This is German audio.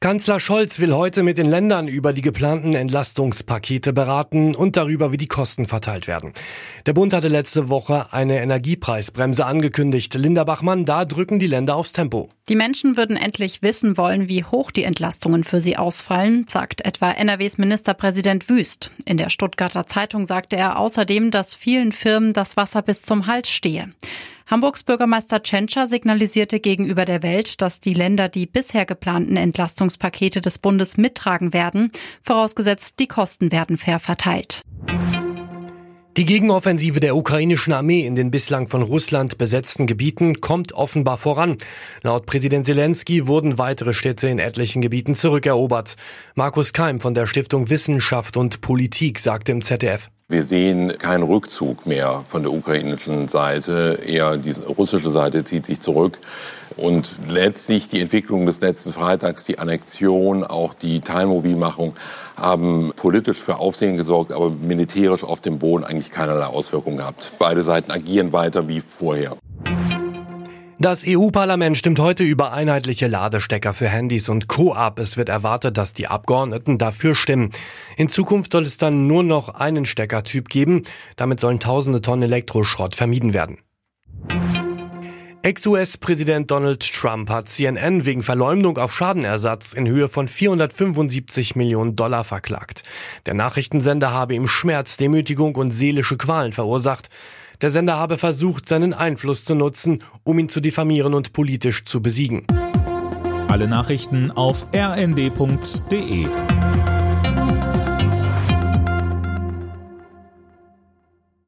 Kanzler Scholz will heute mit den Ländern über die geplanten Entlastungspakete beraten und darüber, wie die Kosten verteilt werden. Der Bund hatte letzte Woche eine Energiepreisbremse angekündigt. Linda Bachmann, da drücken die Länder aufs Tempo. Die Menschen würden endlich wissen wollen, wie hoch die Entlastungen für sie ausfallen, sagt etwa NRWs Ministerpräsident Wüst. In der Stuttgarter Zeitung sagte er außerdem, dass vielen Firmen das Wasser bis zum Hals stehe. Hamburgs Bürgermeister Tschentscher signalisierte gegenüber der Welt, dass die Länder die bisher geplanten Entlastungspakete des Bundes mittragen werden, vorausgesetzt die Kosten werden fair verteilt. Die Gegenoffensive der ukrainischen Armee in den bislang von Russland besetzten Gebieten kommt offenbar voran. Laut Präsident Zelensky wurden weitere Städte in etlichen Gebieten zurückerobert. Markus Keim von der Stiftung Wissenschaft und Politik sagte im ZDF. Wir sehen keinen Rückzug mehr von der ukrainischen Seite. Eher die russische Seite zieht sich zurück. Und letztlich die Entwicklung des letzten Freitags, die Annexion, auch die Teilmobilmachung haben politisch für Aufsehen gesorgt, aber militärisch auf dem Boden eigentlich keinerlei Auswirkungen gehabt. Beide Seiten agieren weiter wie vorher. Das EU-Parlament stimmt heute über einheitliche Ladestecker für Handys und Co. ab. Es wird erwartet, dass die Abgeordneten dafür stimmen. In Zukunft soll es dann nur noch einen Steckertyp geben. Damit sollen tausende Tonnen Elektroschrott vermieden werden. Ex-US-Präsident Donald Trump hat CNN wegen Verleumdung auf Schadenersatz in Höhe von 475 Millionen Dollar verklagt. Der Nachrichtensender habe ihm Schmerz, Demütigung und seelische Qualen verursacht. Der Sender habe versucht, seinen Einfluss zu nutzen, um ihn zu diffamieren und politisch zu besiegen. Alle Nachrichten auf rnd.de